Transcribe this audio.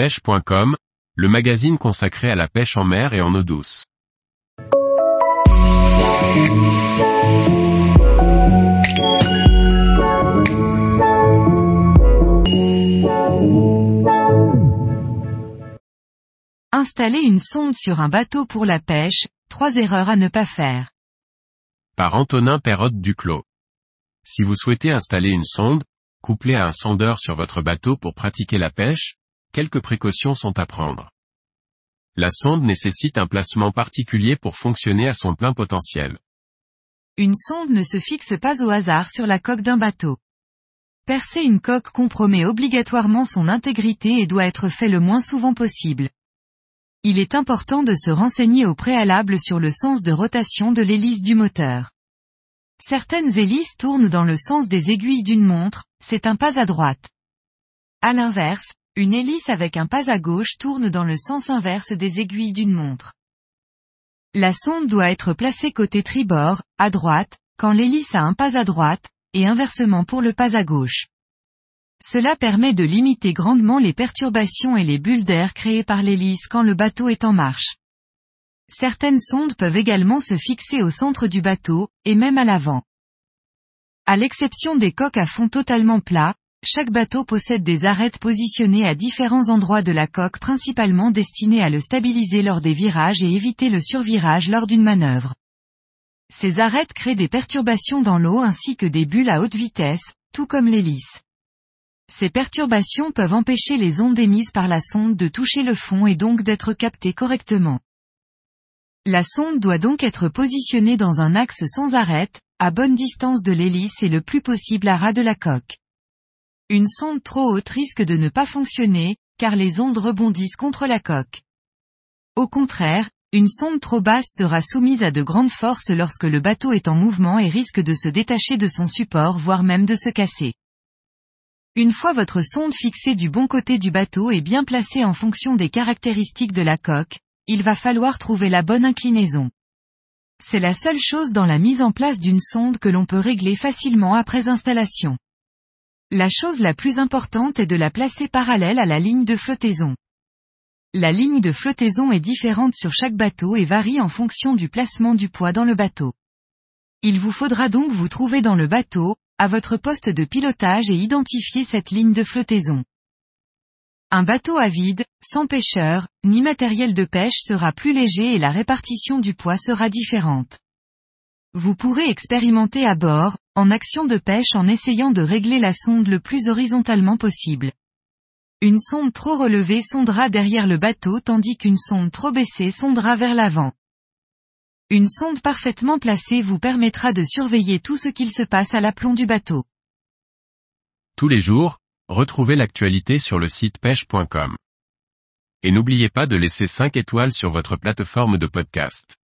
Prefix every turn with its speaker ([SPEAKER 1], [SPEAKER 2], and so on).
[SPEAKER 1] pêche.com, le magazine consacré à la pêche en mer et en eau douce.
[SPEAKER 2] Installer une sonde sur un bateau pour la pêche, trois erreurs à ne pas faire.
[SPEAKER 1] Par Antonin Perrotte Duclos. Si vous souhaitez installer une sonde, couplée à un sondeur sur votre bateau pour pratiquer la pêche, quelques précautions sont à prendre. La sonde nécessite un placement particulier pour fonctionner à son plein potentiel.
[SPEAKER 2] Une sonde ne se fixe pas au hasard sur la coque d'un bateau. Percer une coque compromet obligatoirement son intégrité et doit être fait le moins souvent possible. Il est important de se renseigner au préalable sur le sens de rotation de l'hélice du moteur. Certaines hélices tournent dans le sens des aiguilles d'une montre, c'est un pas à droite. À l'inverse, une hélice avec un pas à gauche tourne dans le sens inverse des aiguilles d'une montre. La sonde doit être placée côté tribord, à droite, quand l'hélice a un pas à droite, et inversement pour le pas à gauche. Cela permet de limiter grandement les perturbations et les bulles d'air créées par l'hélice quand le bateau est en marche. Certaines sondes peuvent également se fixer au centre du bateau, et même à l'avant. À l'exception des coques à fond totalement plat, chaque bateau possède des arêtes positionnées à différents endroits de la coque principalement destinées à le stabiliser lors des virages et éviter le survirage lors d'une manœuvre. Ces arêtes créent des perturbations dans l'eau ainsi que des bulles à haute vitesse, tout comme l'hélice. Ces perturbations peuvent empêcher les ondes émises par la sonde de toucher le fond et donc d'être captées correctement. La sonde doit donc être positionnée dans un axe sans arête, à bonne distance de l'hélice et le plus possible à ras de la coque. Une sonde trop haute risque de ne pas fonctionner, car les ondes rebondissent contre la coque. Au contraire, une sonde trop basse sera soumise à de grandes forces lorsque le bateau est en mouvement et risque de se détacher de son support voire même de se casser. Une fois votre sonde fixée du bon côté du bateau et bien placée en fonction des caractéristiques de la coque, il va falloir trouver la bonne inclinaison. C'est la seule chose dans la mise en place d'une sonde que l'on peut régler facilement après installation. La chose la plus importante est de la placer parallèle à la ligne de flottaison. La ligne de flottaison est différente sur chaque bateau et varie en fonction du placement du poids dans le bateau. Il vous faudra donc vous trouver dans le bateau, à votre poste de pilotage et identifier cette ligne de flottaison. Un bateau à vide, sans pêcheur, ni matériel de pêche sera plus léger et la répartition du poids sera différente. Vous pourrez expérimenter à bord, en action de pêche en essayant de régler la sonde le plus horizontalement possible. Une sonde trop relevée sondera derrière le bateau tandis qu'une sonde trop baissée sondera vers l'avant. Une sonde parfaitement placée vous permettra de surveiller tout ce qu'il se passe à l'aplomb du bateau.
[SPEAKER 1] Tous les jours, retrouvez l'actualité sur le site pêche.com. Et n'oubliez pas de laisser 5 étoiles sur votre plateforme de podcast.